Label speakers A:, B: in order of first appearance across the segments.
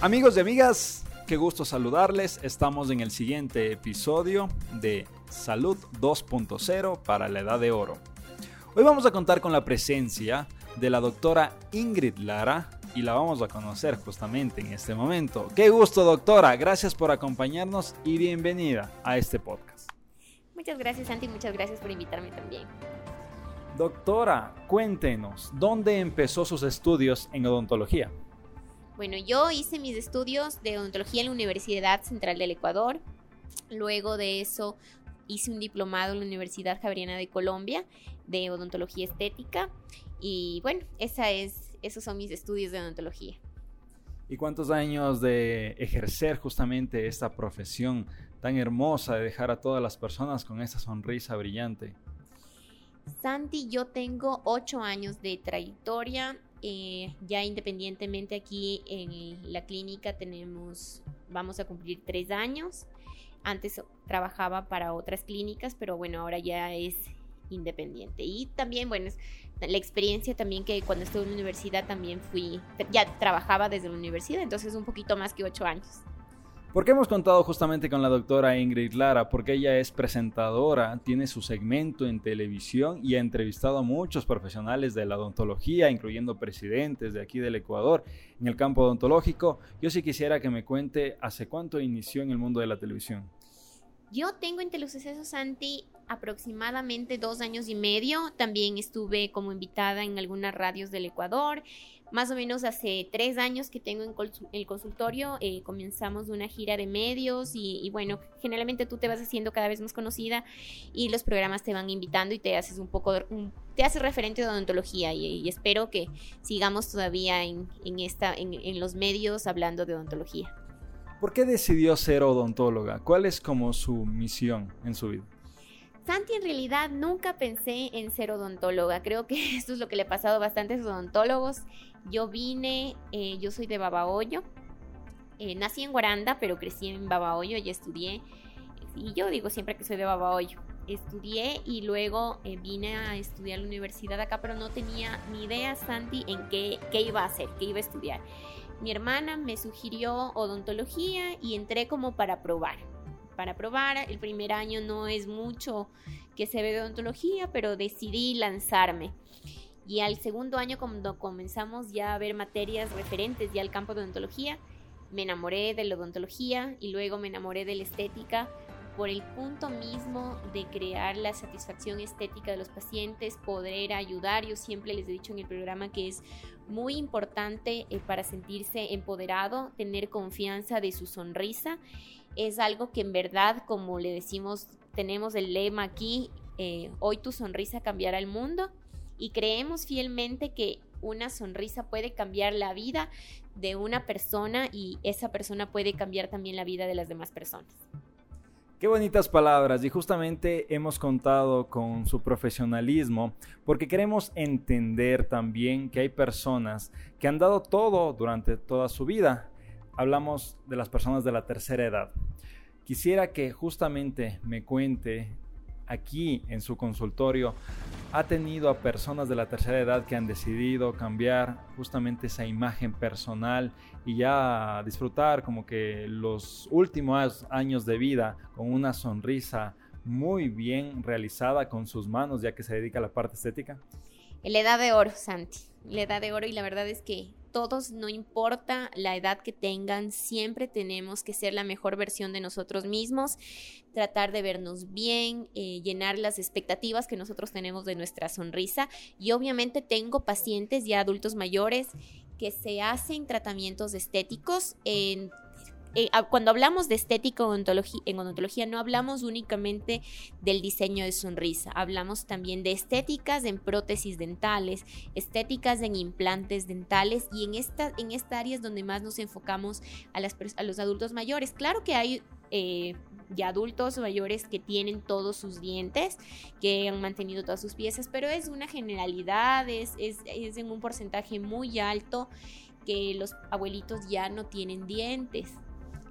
A: Amigos y amigas, qué gusto saludarles. Estamos en el siguiente episodio de Salud 2.0 para la Edad de Oro. Hoy vamos a contar con la presencia de la doctora Ingrid Lara y la vamos a conocer justamente en este momento. Qué gusto doctora, gracias por acompañarnos y bienvenida a este podcast.
B: Muchas gracias Santi, muchas gracias por invitarme también.
A: Doctora, cuéntenos, ¿dónde empezó sus estudios en odontología?
B: Bueno, yo hice mis estudios de odontología en la Universidad Central del Ecuador. Luego de eso hice un diplomado en la Universidad Javeriana de Colombia de odontología estética y bueno, esa es, esos son mis estudios de odontología.
A: ¿Y cuántos años de ejercer justamente esta profesión tan hermosa de dejar a todas las personas con esa sonrisa brillante?
B: Santi, yo tengo ocho años de trayectoria. Eh, ya independientemente aquí en la clínica tenemos, vamos a cumplir tres años. Antes trabajaba para otras clínicas, pero bueno, ahora ya es independiente. Y también, bueno, la experiencia también que cuando estuve en la universidad también fui, ya trabajaba desde la universidad, entonces un poquito más que ocho años.
A: ¿Por qué hemos contado justamente con la doctora Ingrid Lara? Porque ella es presentadora, tiene su segmento en televisión y ha entrevistado a muchos profesionales de la odontología, incluyendo presidentes de aquí del Ecuador en el campo odontológico. Yo sí quisiera que me cuente hace cuánto inició en el mundo de la televisión.
B: Yo tengo en Telesucesos Santi aproximadamente dos años y medio. También estuve como invitada en algunas radios del Ecuador más o menos hace tres años que tengo en el consultorio, eh, comenzamos una gira de medios y, bueno, generalmente tú te vas haciendo cada vez más conocida y los programas te van invitando y te haces un poco, te haces referente de odontología y, espero que sigamos todavía en, esta, en los medios hablando de odontología.
A: ¿Por qué decidió ser odontóloga? ¿Cuál es como su misión en su vida?
B: Santi, en realidad nunca pensé en ser odontóloga. Creo que esto es lo que le ha pasado a bastantes odontólogos. Yo vine, eh, yo soy de Babahoyo. Eh, nací en Guaranda, pero crecí en Babahoyo y estudié. Y yo digo siempre que soy de Babahoyo. Estudié y luego eh, vine a estudiar la universidad acá, pero no tenía ni idea, Santi, en qué, qué iba a hacer, qué iba a estudiar. Mi hermana me sugirió odontología y entré como para probar para probar. El primer año no es mucho que se ve de odontología, pero decidí lanzarme. Y al segundo año, cuando comenzamos ya a ver materias referentes ya al campo de odontología, me enamoré de la odontología y luego me enamoré de la estética por el punto mismo de crear la satisfacción estética de los pacientes, poder ayudar. Yo siempre les he dicho en el programa que es muy importante eh, para sentirse empoderado, tener confianza de su sonrisa es algo que en verdad, como le decimos, tenemos el lema aquí, eh, hoy tu sonrisa cambiará el mundo y creemos fielmente que una sonrisa puede cambiar la vida de una persona y esa persona puede cambiar también la vida de las demás personas.
A: Qué bonitas palabras y justamente hemos contado con su profesionalismo porque queremos entender también que hay personas que han dado todo durante toda su vida hablamos de las personas de la tercera edad. Quisiera que justamente me cuente aquí en su consultorio, ha tenido a personas de la tercera edad que han decidido cambiar justamente esa imagen personal y ya disfrutar como que los últimos años de vida con una sonrisa muy bien realizada con sus manos ya que se dedica a la parte estética?
B: La edad de oro, Santi. La edad de oro y la verdad es que todos, no importa la edad que tengan, siempre tenemos que ser la mejor versión de nosotros mismos, tratar de vernos bien, eh, llenar las expectativas que nosotros tenemos de nuestra sonrisa. Y obviamente tengo pacientes ya adultos mayores que se hacen tratamientos estéticos en eh, cuando hablamos de estética en odontología no hablamos únicamente del diseño de sonrisa, hablamos también de estéticas en prótesis dentales, estéticas en implantes dentales y en esta, en esta área es donde más nos enfocamos a, las, a los adultos mayores. Claro que hay... Eh, ya adultos mayores que tienen todos sus dientes, que han mantenido todas sus piezas, pero es una generalidad, es, es, es en un porcentaje muy alto que los abuelitos ya no tienen dientes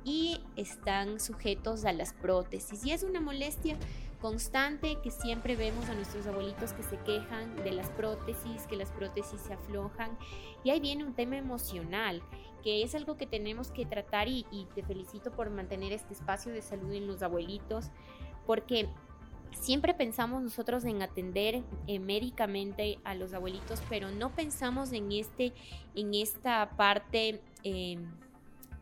B: y están sujetos a las prótesis. Y es una molestia constante que siempre vemos a nuestros abuelitos que se quejan de las prótesis, que las prótesis se aflojan. Y ahí viene un tema emocional, que es algo que tenemos que tratar y, te felicito por mantener este espacio de salud en los abuelitos, porque siempre pensamos nosotros en atender eh, médicamente a los abuelitos, pero no pensamos en, este, en esta parte... Eh,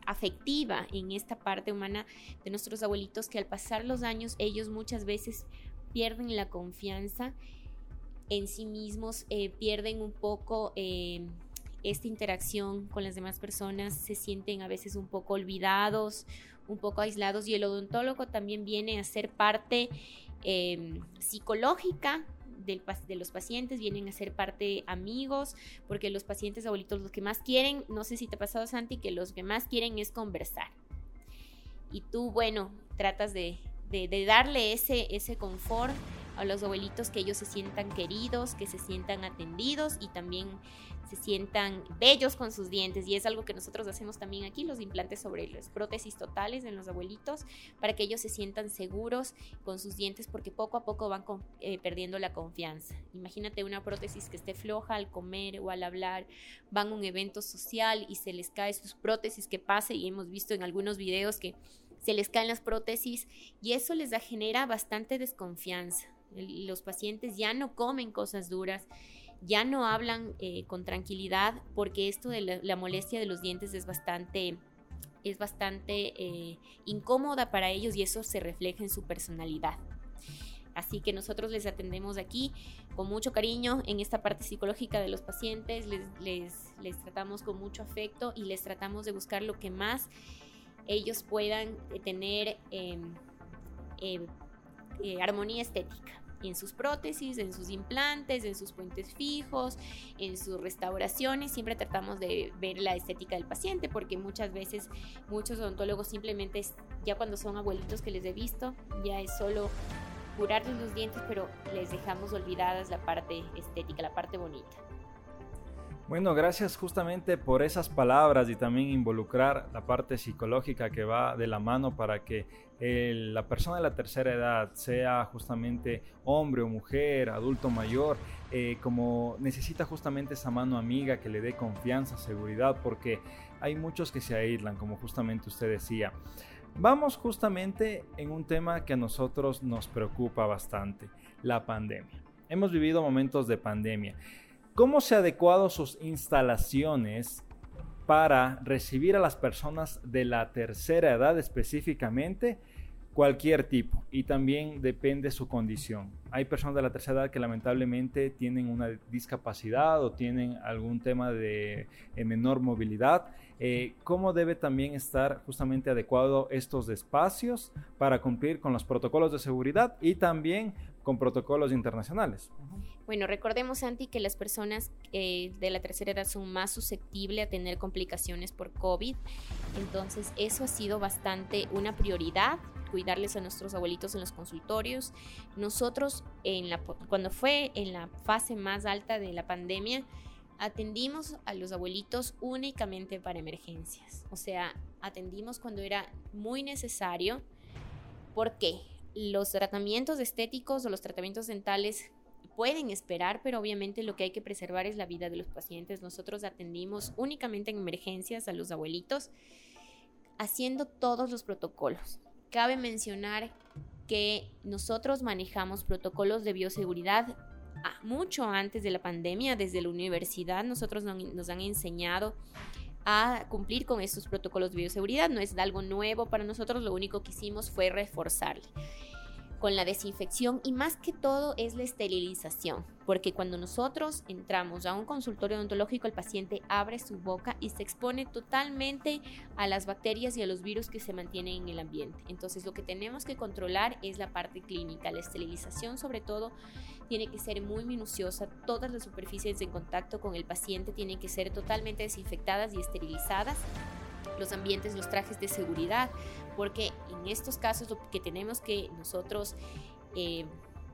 B: afectiva en esta parte humana de nuestros abuelitos que al pasar los años ellos muchas veces pierden la confianza en sí mismos, eh, pierden un poco eh, esta interacción con las demás personas, se sienten a veces un poco olvidados, un poco aislados y el odontólogo también viene a ser parte eh, psicológica de los pacientes, vienen a ser parte amigos, porque los pacientes abuelitos los que más quieren, no sé si te ha pasado Santi, que los que más quieren es conversar. Y tú, bueno, tratas de, de darle ese, ese confort a los abuelitos, que ellos se sientan queridos, que se sientan atendidos y también se sientan bellos con sus dientes y es algo que nosotros hacemos también aquí, los implantes sobre las prótesis totales en los abuelitos, para que ellos se sientan seguros con sus dientes porque poco a poco van eh, perdiendo la confianza. Imagínate una prótesis que esté floja al comer o al hablar, van a un evento social y se les cae sus prótesis que pase y hemos visto en algunos videos que se les caen las prótesis y eso les da, genera bastante desconfianza. Los pacientes ya no comen cosas duras ya no hablan eh, con tranquilidad porque esto de la, molestia de los dientes es bastante es bastante eh, incómoda para ellos y eso se refleja en su personalidad. Así que nosotros les atendemos aquí con mucho cariño en esta parte psicológica de los pacientes, les, les, tratamos con mucho afecto y les tratamos de buscar lo que más ellos puedan tener em, em, eh, armonía estética en sus prótesis, en sus implantes, en sus puentes fijos, en sus restauraciones. Siempre tratamos de ver la estética del paciente porque muchas veces muchos odontólogos simplemente ya cuando son abuelitos que les he visto, ya es solo curarles los dientes, pero les dejamos olvidadas la parte estética, la parte bonita.
A: Bueno, gracias justamente por esas palabras y también involucrar la parte psicológica que va de la mano para que la persona de la tercera edad, sea justamente hombre o mujer, adulto mayor, eh, como necesita justamente esa mano amiga que le dé confianza, seguridad, porque hay muchos que se aíslan, como justamente usted decía. Vamos justamente en un tema que a nosotros nos preocupa bastante, la pandemia. Hemos vivido momentos de pandemia ¿Cómo se ha adecuado sus instalaciones para recibir a las personas de la tercera edad específicamente? Cualquier tipo y también depende su condición. Hay personas de la tercera edad que lamentablemente tienen una discapacidad o tienen algún tema de eh, menor movilidad. Eh, ¿Cómo debe también estar justamente adecuado estos espacios para cumplir con los protocolos de seguridad y también con protocolos internacionales?
B: Bueno, recordemos, Santi, que las personas eh, de la tercera edad son más susceptibles a tener complicaciones por COVID. Entonces, eso ha sido bastante una prioridad, cuidarles a nuestros abuelitos en los consultorios. Nosotros, cuando fue en la fase más alta de la pandemia, atendimos a los abuelitos únicamente para emergencias. O sea, atendimos cuando era muy necesario. ¿Por qué? Los tratamientos estéticos o los tratamientos dentales pueden esperar, pero obviamente lo que hay que preservar es la vida de los pacientes. Nosotros atendimos únicamente en emergencias a los abuelitos, haciendo todos los protocolos. Cabe mencionar que nosotros manejamos protocolos de bioseguridad mucho antes de la pandemia, desde la universidad nosotros nos han enseñado a cumplir con estos protocolos de bioseguridad. No es algo nuevo para nosotros, lo único que hicimos fue reforzarle con la desinfección y más que todo es la esterilización, porque cuando nosotros entramos a un consultorio odontológico el paciente abre su boca y se expone totalmente a las bacterias y a los virus que se mantienen en el ambiente. Entonces lo que tenemos que controlar es la parte clínica, la esterilización sobre todo tiene que ser muy minuciosa, todas las superficies en contacto con el paciente tienen que ser totalmente desinfectadas y esterilizadas los ambientes, los trajes de seguridad, porque en estos casos lo que tenemos que nosotros eh,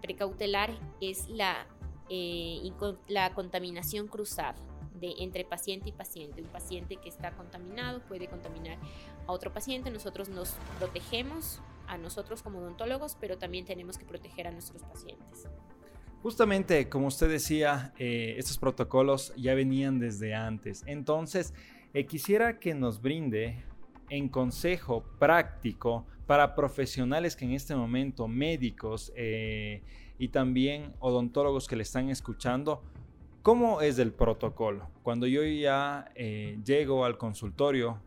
B: precautelar es la, eh, la contaminación cruzada. De, entre paciente y paciente. Un paciente que está contaminado puede contaminar a otro paciente. Nosotros nos protegemos a nosotros como odontólogos, pero también tenemos que proteger a nuestros pacientes.
A: Justamente, como usted decía, eh, estos protocolos ya venían desde antes. Entonces, eh, quisiera que nos brinde en consejo práctico para profesionales que en este momento, médicos eh, y también odontólogos que le están escuchando, ¿cómo es el protocolo? Cuando yo ya llego al consultorio,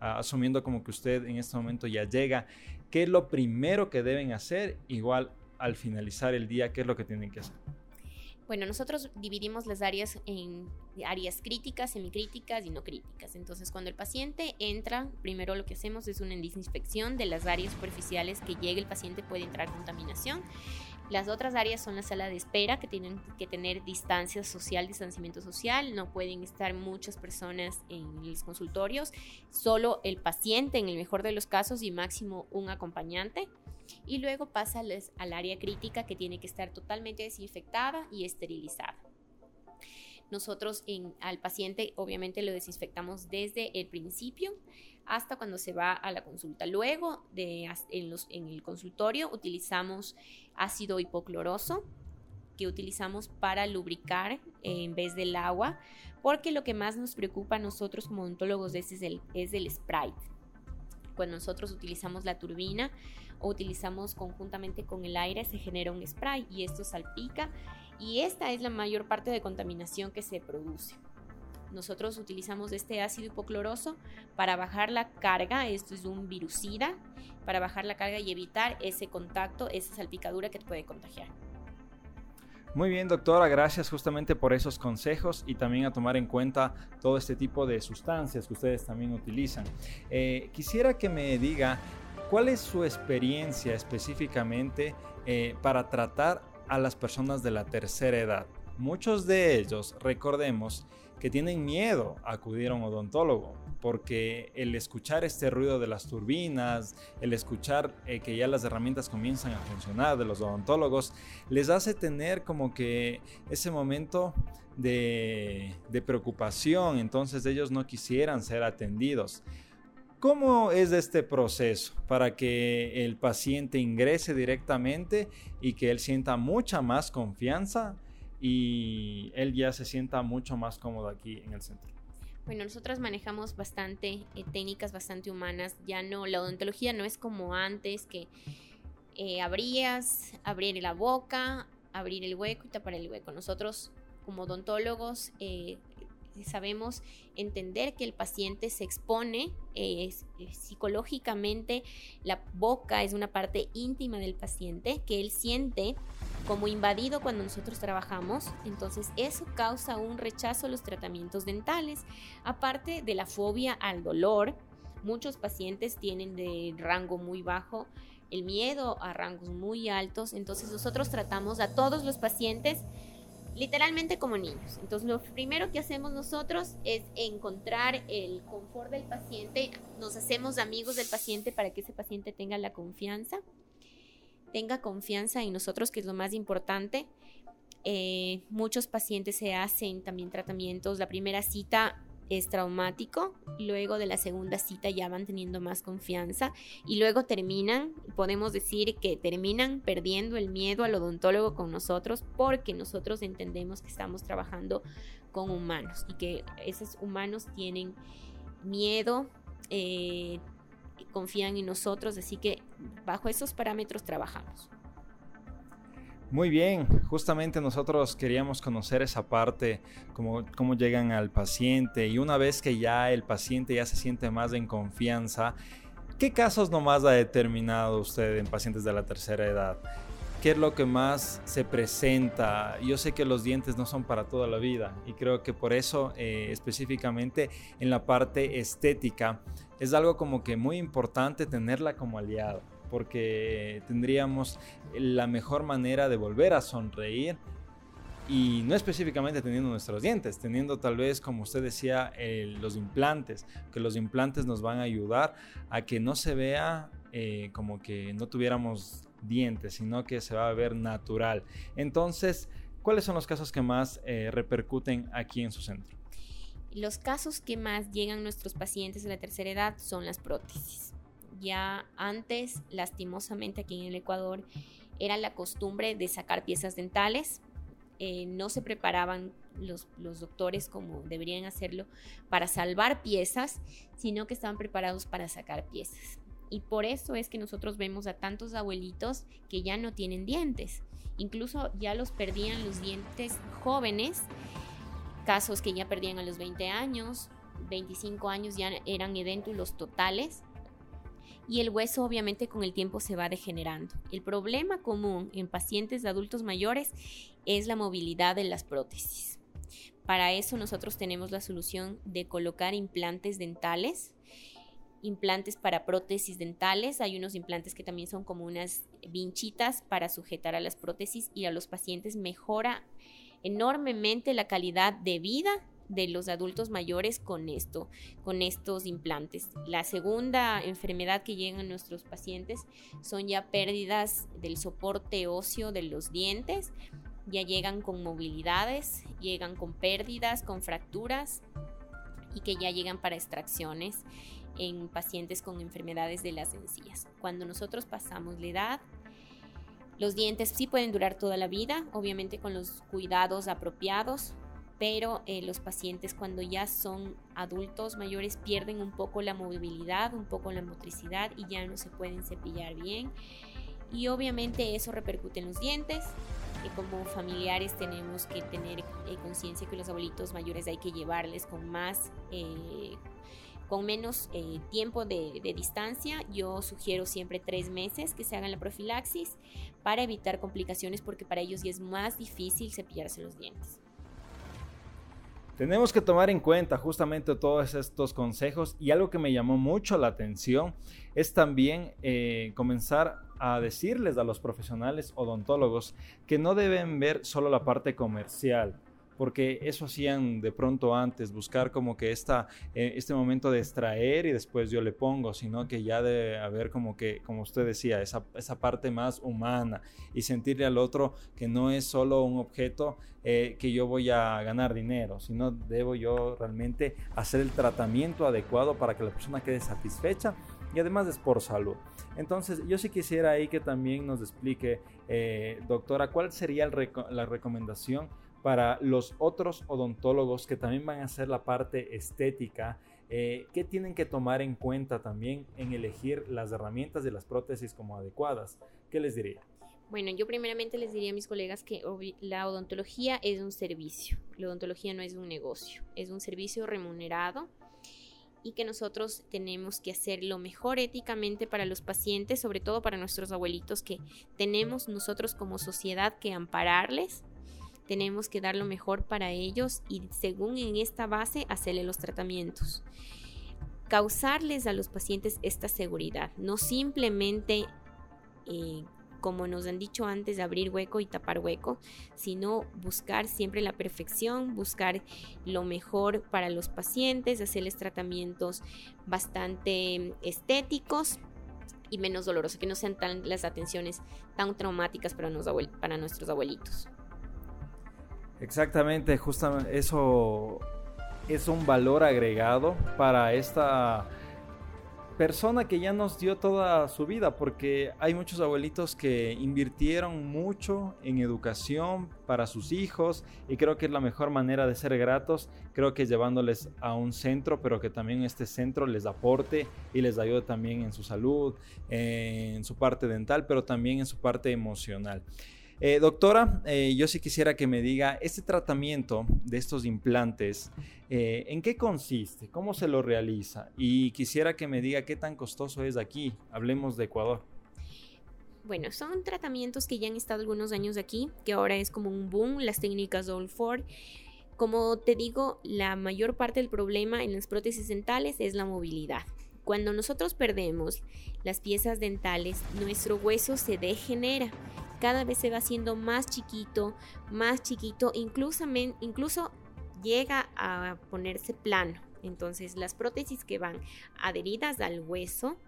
A: asumiendo como que usted en este momento ya llega, ¿qué es lo primero que deben hacer? Igual al finalizar el día, ¿qué es lo que tienen que hacer?
B: Bueno, nosotros dividimos las áreas en áreas críticas, semicríticas y no críticas. Entonces, cuando el paciente entra, primero lo que hacemos es una desinfección de las áreas superficiales que llegue el paciente, puede entrar contaminación. Las otras áreas son la sala de espera, que tienen que tener distancia social, distanciamiento social. No pueden estar muchas personas en los consultorios, solo el paciente en el mejor de los casos y máximo un acompañante. Y luego pasa al área crítica que tiene que estar totalmente desinfectada y esterilizada. Nosotros al paciente obviamente lo desinfectamos desde el principio hasta cuando se va a la consulta. Luego de, en, los, el consultorio utilizamos ácido hipocloroso que utilizamos para lubricar en vez del agua, porque lo que más nos preocupa a nosotros como odontólogos es el, es el Sprite. Cuando nosotros utilizamos la turbina o utilizamos conjuntamente con el aire, se genera un spray y esto salpica y esta es la mayor parte de contaminación que se produce. Nosotros utilizamos este ácido hipocloroso para bajar la carga, esto es un virucida, para bajar la carga y evitar ese contacto, esa salpicadura que te puede contagiar.
A: Muy bien, doctora, gracias justamente por esos consejos y también a tomar en cuenta todo este tipo de sustancias que ustedes también utilizan. Eh, quisiera que me diga cuál es su experiencia específicamente eh, para tratar a las personas de la tercera edad. Muchos de ellos, recordemos, que tienen miedo a acudir a un odontólogo, porque el escuchar este ruido de las turbinas, el escuchar eh, que ya las herramientas comienzan a funcionar de los odontólogos, les hace tener como que ese momento de, de preocupación, entonces ellos no quisieran ser atendidos. ¿Cómo es este proceso para que el paciente ingrese directamente y que él sienta mucha más confianza y él ya se sienta mucho más cómodo aquí en el centro.
B: Bueno, nosotros manejamos bastante eh, técnicas bastante humanas. Ya no, la odontología no es como antes que eh, abrías, abrir la boca, abrir el hueco y tapar el hueco. Nosotros como odontólogos eh, sabemos entender que el paciente se expone psicológicamente, la boca es una parte íntima del paciente que él siente como invadido cuando nosotros trabajamos, entonces eso causa un rechazo a los tratamientos dentales, aparte de la fobia al dolor. Muchos pacientes tienen de rango muy bajo el miedo a rangos muy altos, entonces nosotros tratamos a todos los pacientes literalmente como niños. Entonces lo primero que hacemos nosotros es encontrar el confort del paciente, nos hacemos amigos del paciente para que ese paciente tenga la confianza tenga confianza en nosotros, que es lo más importante. Eh, muchos pacientes se hacen también tratamientos. La primera cita es traumático, luego de la segunda cita ya van teniendo más confianza y luego terminan, podemos decir que terminan perdiendo el miedo al odontólogo con nosotros porque nosotros entendemos que estamos trabajando con humanos y que esos humanos tienen miedo, eh, confían en nosotros, así que bajo esos parámetros trabajamos.
A: Muy bien, justamente nosotros queríamos conocer esa parte, cómo, cómo llegan al paciente y una vez que ya el paciente ya se siente más en confianza, ¿qué casos nomás ha determinado usted en pacientes de la tercera edad? ¿Qué es lo que más se presenta? Yo sé que los dientes no son para toda la vida y creo que por eso eh, específicamente en la parte estética es algo como que muy importante tenerla como aliado, porque tendríamos la mejor manera de volver a sonreír y no específicamente teniendo nuestros dientes, teniendo tal vez, como usted decía, los implantes, que los implantes nos van a ayudar a que no se vea eh, como que no tuviéramos dientes, sino que se va a ver natural. Entonces, ¿cuáles son los casos que más eh, repercuten aquí en su centro?
B: Los casos que más llegan nuestros pacientes de la tercera edad son las prótesis. ya antes, lastimosamente aquí en el Ecuador, era la costumbre de sacar piezas dentales. Eh, no se preparaban los, los, doctores como deberían hacerlo para salvar piezas, sino que estaban preparados para sacar piezas. Y por eso es que nosotros vemos a tantos abuelitos que ya no tienen dientes. Incluso ya los perdían los dientes jóvenes, casos que ya perdían a los 20 años, 25 años ya eran edéntulos totales y el hueso obviamente con el tiempo se va degenerando. El problema común en pacientes de adultos mayores es la movilidad de las prótesis. Para eso nosotros tenemos la solución de colocar implantes dentales, implantes para prótesis dentales, hay unos implantes que también son como unas vinchitas para sujetar a las prótesis y a los pacientes. Mejora enormemente la calidad de vida de los adultos mayores con esto, con estos implantes. La segunda enfermedad que llegan a nuestros pacientes son ya pérdidas del soporte óseo de los dientes, ya llegan con movilidades, llegan con pérdidas, con fracturas y que ya llegan para extracciones en pacientes con enfermedades de las encías. Cuando nosotros pasamos la edad, los dientes sí pueden durar toda la vida, obviamente con los cuidados apropiados, pero eh, los pacientes cuando ya son adultos mayores pierden un poco la movilidad, un poco la motricidad y ya no se pueden cepillar bien. Y obviamente eso repercute en los dientes. Y como familiares tenemos que tener eh, conciencia que los abuelitos mayores hay que llevarles con más... Eh, con menos tiempo de, distancia. Yo sugiero siempre tres meses que se hagan la profilaxis para evitar complicaciones porque para ellos es más difícil cepillarse los dientes.
A: Tenemos que tomar en cuenta justamente todos estos consejos y algo que me llamó mucho la atención es también eh, comenzar a decirles a los profesionales odontólogos que no deben ver solo la parte comercial, porque eso hacían de pronto antes, buscar como que esta, eh, este momento de extraer y después yo le pongo, sino que ya debe haber como que, como usted decía, esa, esa parte más humana y sentirle al otro que no es solo un objeto eh, que yo voy a ganar dinero, sino debo yo realmente hacer el tratamiento adecuado para que la persona quede satisfecha y además es por salud. Entonces, yo sí quisiera ahí que también nos explique, eh, doctora, cuál sería la recomendación para los otros odontólogos que también van a hacer la parte estética, eh, ¿qué tienen que tomar en cuenta también en elegir las herramientas de las prótesis como adecuadas? ¿Qué les diría?
B: Bueno, yo primeramente les diría a mis colegas que la odontología es un servicio, la odontología no es un negocio, es un servicio remunerado y que nosotros tenemos que hacer lo mejor éticamente para los pacientes, sobre todo para nuestros abuelitos, que tenemos nosotros como sociedad que ampararles tenemos que dar lo mejor para ellos y según en esta base hacerle los tratamientos. Causarles a los pacientes esta seguridad, no simplemente, eh, como nos han dicho antes, abrir hueco y tapar hueco, sino buscar siempre la perfección, buscar lo mejor para los pacientes, hacerles tratamientos bastante estéticos y menos dolorosos, que no sean tan las atenciones tan traumáticas para, para nuestros abuelitos.
A: Exactamente, justamente eso es un valor agregado para esta persona que ya nos dio toda su vida, porque hay muchos abuelitos que invirtieron mucho en educación para sus hijos y creo que es la mejor manera de ser gratos, creo que es llevándoles a un centro, pero que también este centro les aporte y les ayude también en su salud, en su parte dental, pero también en su parte emocional. Eh, doctora, eh, yo sí quisiera que me diga, este tratamiento de estos implantes, eh, ¿en qué consiste? ¿Cómo se lo realiza? Y quisiera que me diga qué tan costoso es aquí. Hablemos de Ecuador.
B: Bueno, son tratamientos que ya han estado algunos años aquí, que ahora es como un boom, las técnicas Old Ford. Como te digo, la mayor parte del problema en las prótesis dentales es la movilidad. Cuando nosotros perdemos las piezas dentales, nuestro hueso se degenera cada vez se va haciendo más chiquito, más chiquito, incluso, incluso llega a ponerse plano. Entonces las prótesis que van adheridas al hueso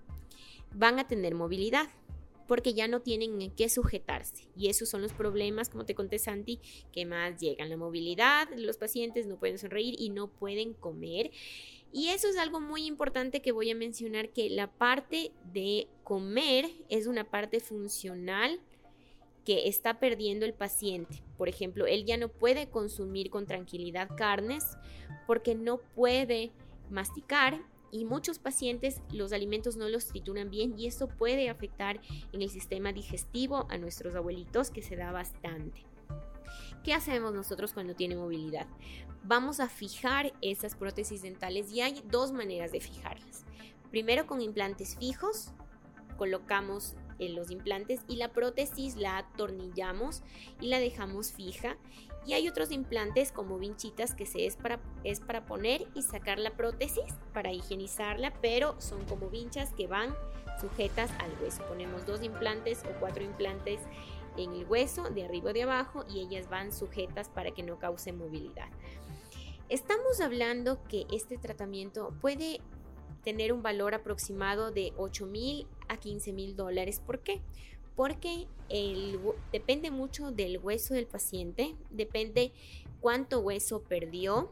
B: van a tener movilidad porque ya no tienen en qué sujetarse. Y esos son los problemas, como te conté Santi, que más llegan. La movilidad, los pacientes no pueden sonreír y no pueden comer. Y eso es algo muy importante que voy a mencionar, que la parte de comer es una parte funcional que está perdiendo el paciente. Por ejemplo, él ya no puede consumir con tranquilidad carnes porque no puede masticar y muchos pacientes los alimentos no los trituran bien y esto puede afectar en el sistema digestivo a nuestros abuelitos que se da bastante. ¿Qué hacemos nosotros cuando tiene movilidad? Vamos a fijar esas prótesis dentales y hay dos maneras de fijarlas. Primero con implantes fijos, colocamos en los implantes y la prótesis la atornillamos y la dejamos fija y hay otros implantes como vinchitas que se es para, es para poner y sacar la prótesis para higienizarla, pero son como vinchas que van sujetas al hueso. Ponemos dos implantes o cuatro implantes en el hueso de arriba o de abajo y ellas van sujetas para que no cause movilidad. Estamos hablando que este tratamiento puede tener un valor aproximado de 8 mil a 15 mil dólares. ¿Por qué? porque depende mucho del hueso del paciente, depende cuánto hueso perdió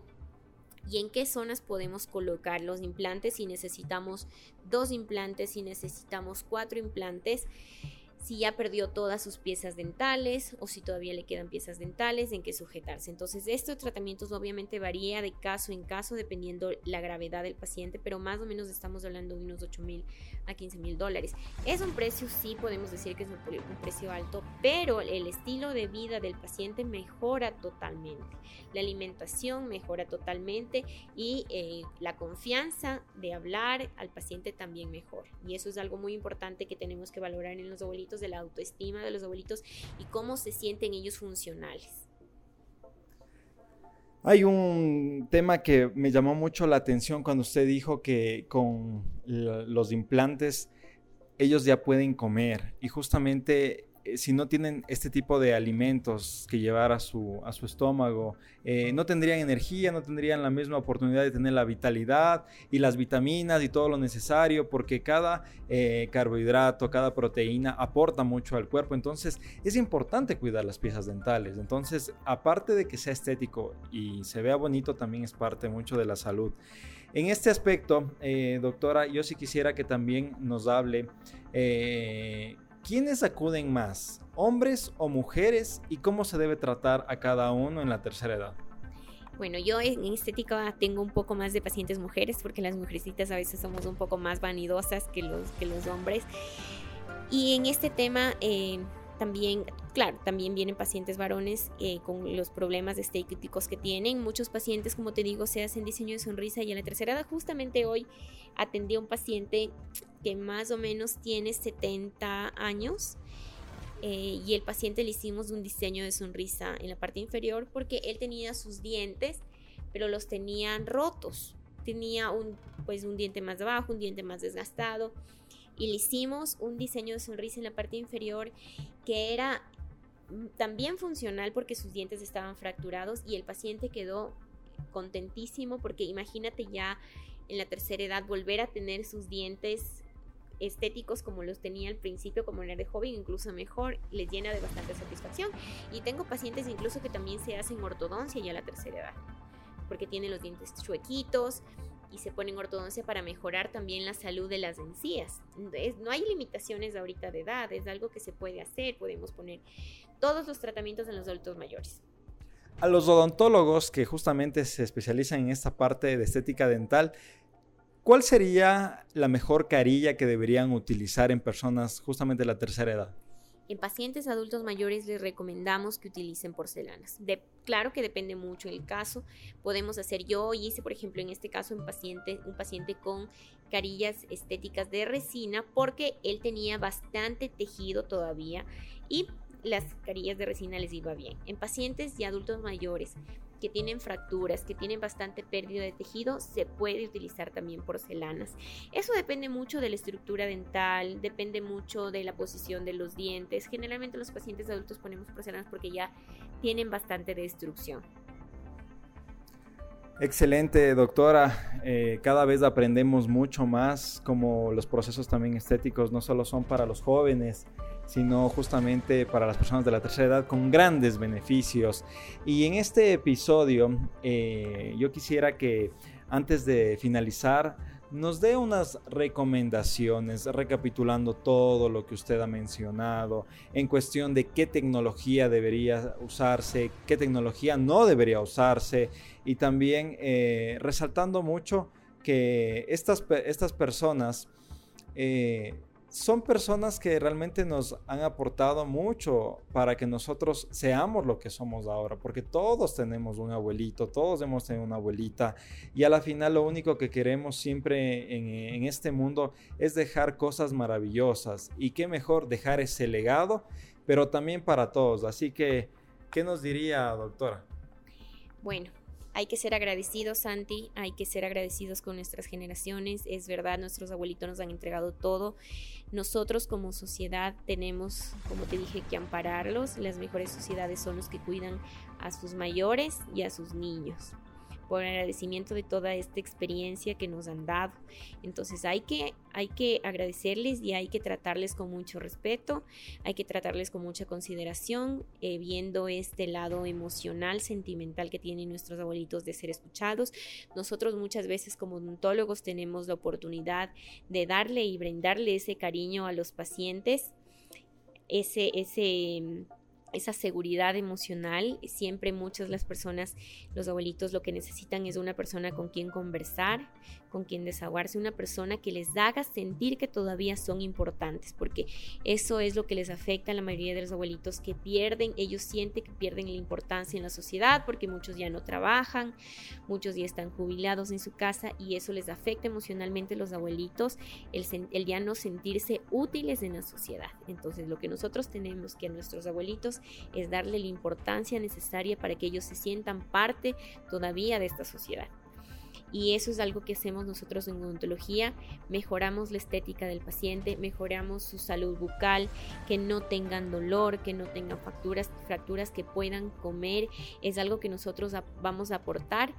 B: y en qué zonas podemos colocar los implantes, si necesitamos dos implantes, si necesitamos cuatro implantes si ya perdió todas sus piezas dentales o si todavía le quedan piezas dentales en que sujetarse. Entonces, estos tratamientos obviamente varía de caso en caso dependiendo la gravedad del paciente, pero más o menos estamos hablando de unos 8 mil a 15 mil dólares. Es un precio, sí podemos decir que es un, precio alto, pero el estilo de vida del paciente mejora totalmente. La alimentación mejora totalmente y eh, la confianza de hablar al paciente también mejora. Y eso es algo muy importante que tenemos que valorar en los abuelitos de la autoestima de los abuelitos y cómo se sienten ellos funcionales.
A: Hay un tema que me llamó mucho la atención cuando usted dijo que con los implantes ellos ya pueden comer y justamente si no tienen este tipo de alimentos que llevar a su, a su estómago, eh, no tendrían energía, no tendrían la misma oportunidad de tener la vitalidad y las vitaminas y todo lo necesario, porque cada eh, carbohidrato, cada proteína aporta mucho al cuerpo. Entonces es importante cuidar las piezas dentales. Entonces, aparte de que sea estético y se vea bonito, también es parte mucho de la salud. En este aspecto, doctora, yo sí quisiera que también nos hable ¿Quiénes acuden más? ¿Hombres o mujeres? ¿Y cómo se debe tratar a cada uno en la tercera edad?
B: Bueno, yo en estética tengo un poco más de pacientes mujeres porque las mujercitas a veces somos un poco más vanidosas que los, que los hombres. Y en este tema eh, también, claro, también vienen pacientes varones eh, con los problemas estéticos que tienen. Muchos pacientes, como te digo, se hacen diseño de sonrisa y en la tercera edad, justamente hoy atendí a un paciente que más o menos tiene 70 años. Eh, y el paciente le hicimos un diseño de sonrisa en la parte inferior porque él tenía sus dientes, pero los tenían rotos. Tenía un, pues, un diente más abajo, un diente más desgastado y le hicimos un diseño de sonrisa en la parte inferior que era también funcional porque sus dientes estaban fracturados y el paciente quedó contentísimo porque imagínate ya en la tercera edad volver a tener sus dientes estéticos como los tenía al principio, como era de joven, incluso mejor, les llena de bastante satisfacción. Y tengo pacientes incluso que también se hacen ortodoncia ya a la tercera edad, porque tienen los dientes chuequitos, y se ponen ortodoncia para mejorar también la salud de las encías. no hay limitaciones ahorita de edad, es algo que se puede hacer, podemos poner todos los tratamientos en los adultos mayores.
A: A los odontólogos que justamente se especializan en esta parte de estética dental, ¿cuál sería la mejor carilla que deberían utilizar en personas justamente de la tercera edad?
B: En pacientes adultos mayores les recomendamos que utilicen porcelanas. Claro que depende mucho del caso. Podemos hacer, yo hice por ejemplo en este caso un paciente, un paciente con carillas estéticas de resina porque él tenía bastante tejido todavía y las carillas de resina les iba bien. En pacientes y adultos mayores que tienen fracturas, que tienen bastante pérdida de tejido, se puede utilizar también porcelanas. Eso depende mucho de la estructura dental, depende mucho de la posición de los dientes. Generalmente los pacientes adultos ponemos porcelanas porque ya tienen bastante destrucción.
A: Excelente, doctora. Eh, cada vez aprendemos mucho más como los procesos también estéticos no solo son para los jóvenes, sino justamente para las personas de la tercera edad con grandes beneficios. Y en este episodio eh, yo quisiera que antes de finalizar, nos dé unas recomendaciones, recapitulando todo lo que usted ha mencionado, en cuestión de qué tecnología debería usarse, qué tecnología no debería usarse, y también eh, resaltando mucho que estas, estas personas eh, son personas que realmente nos han aportado mucho para que nosotros seamos lo que somos ahora, porque todos tenemos un abuelito, todos hemos tenido una abuelita y a la final lo único que queremos siempre en, este mundo es dejar cosas maravillosas y qué mejor dejar ese legado, pero también para todos. Así que, ¿qué nos diría, doctora?
B: Bueno, hay que ser agradecidos, Santi, hay que ser agradecidos con nuestras generaciones. Es verdad, nuestros abuelitos nos han entregado todo. Nosotros como sociedad tenemos, como te dije, que ampararlos. Las mejores sociedades son los que cuidan a sus mayores y a sus niños por agradecimiento de toda esta experiencia que nos han dado. Entonces hay que, hay que agradecerles y hay que tratarles con mucho respeto, hay que tratarles con mucha consideración, eh, viendo este lado emocional, sentimental que tienen nuestros abuelitos de ser escuchados. Nosotros muchas veces como odontólogos tenemos la oportunidad de darle y brindarle ese cariño a los pacientes, ese, ese esa seguridad emocional. Siempre muchas las personas, los abuelitos lo que necesitan es una persona con quien conversar, con quien desahogarse, una persona que les haga sentir que todavía son importantes, porque eso es lo que les afecta a la mayoría de los abuelitos que pierden, ellos sienten que pierden la importancia en la sociedad porque muchos ya no trabajan, muchos ya están jubilados en su casa y eso les afecta emocionalmente a los abuelitos, el, el ya no sentirse útiles en la sociedad. Entonces lo que nosotros tenemos que a nuestros abuelitos es darle la importancia necesaria para que ellos se sientan parte todavía de esta sociedad y eso es algo que hacemos nosotros en odontología. Mejoramos la estética del paciente, mejoramos su salud bucal, que no tengan dolor, que no tengan fracturas, que puedan comer. Es algo que nosotros vamos a aportar,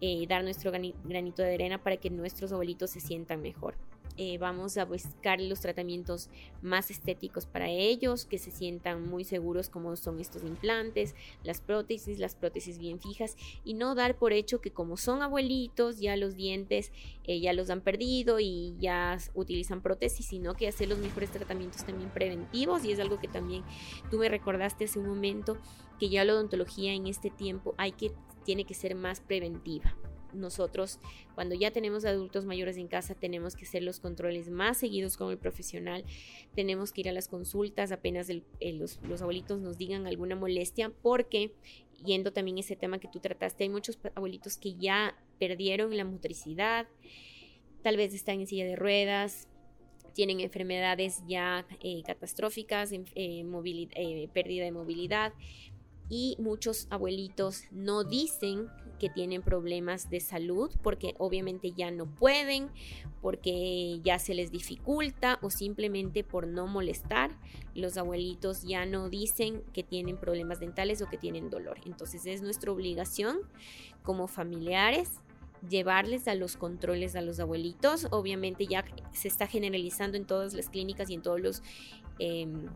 B: eh, dar nuestro granito de arena para que nuestros abuelitos se sientan mejor. Eh, vamos a buscar los tratamientos más estéticos para ellos, que se sientan muy seguros como son estos implantes, las prótesis, las prótesis bien fijas y no dar por hecho que como son abuelitos ya los dientes eh, ya los han perdido y ya utilizan prótesis, sino que hacer los mejores tratamientos también preventivos y es algo que también tú me recordaste hace un momento que ya la odontología en este tiempo hay que tiene que ser más preventiva nosotros cuando ya tenemos adultos mayores en casa tenemos que hacer los controles más seguidos con el profesional, tenemos que ir a las consultas apenas los, los, abuelitos nos digan alguna molestia porque yendo también ese tema que tú trataste, hay muchos abuelitos que ya perdieron la motricidad, tal vez están en silla de ruedas, tienen enfermedades ya eh, catastróficas, eh, eh, pérdida de movilidad, y muchos abuelitos no dicen que tienen problemas de salud porque obviamente ya no pueden, porque ya se les dificulta o simplemente por no molestar. Los abuelitos ya no dicen que tienen problemas dentales o que tienen dolor. Entonces es nuestra obligación como familiares llevarles a los controles a los abuelitos. Obviamente ya se está generalizando en todas las clínicas y en todos los... Em,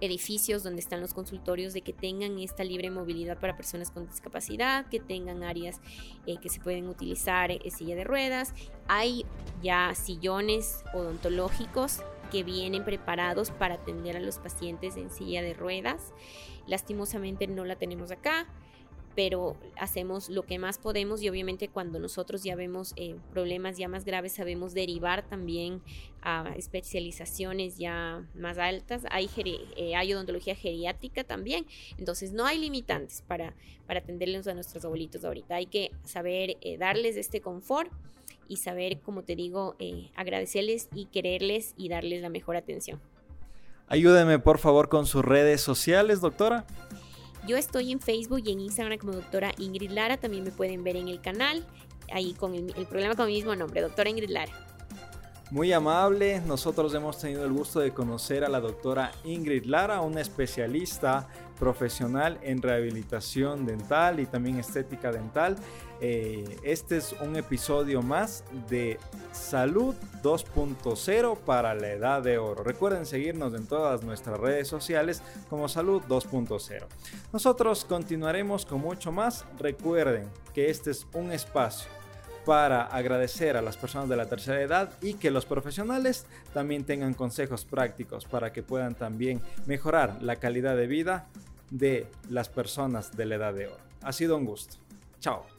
B: edificios donde están los consultorios de que tengan esta libre movilidad para personas con discapacidad, que tengan áreas eh, que se pueden utilizar en silla de ruedas. Hay ya sillones odontológicos que vienen preparados para atender a los pacientes en silla de ruedas. Lastimosamente no la tenemos acá pero hacemos lo que más podemos y obviamente cuando nosotros ya vemos eh, problemas ya más graves sabemos derivar también a especializaciones ya más altas. Hay, eh, odontología geriátrica también, entonces no hay limitantes para, para atenderles a nuestros abuelitos ahorita. Hay que saber eh, darles este confort y saber, como te digo, agradecerles y quererles y darles la mejor atención.
A: Ayúdeme por favor con sus redes sociales, doctora.
B: Yo estoy en Facebook y en Instagram como doctora Ingrid Lara. También me pueden ver en el canal, ahí con el, programa con mi mismo nombre, doctora Ingrid Lara.
A: Muy amable, nosotros hemos tenido el gusto de conocer a la doctora Ingrid Lara, una especialista profesional en rehabilitación dental y también estética dental. Eh, este es un episodio más de Salud 2.0 para la Edad de Oro. Recuerden seguirnos en todas nuestras redes sociales como Salud 2.0. Nosotros continuaremos con mucho más. Recuerden que este es un espacio para agradecer a las personas de la tercera edad y que los profesionales también tengan consejos prácticos para que puedan también mejorar la calidad de vida de las personas de la edad de oro. Ha sido un gusto. Chao.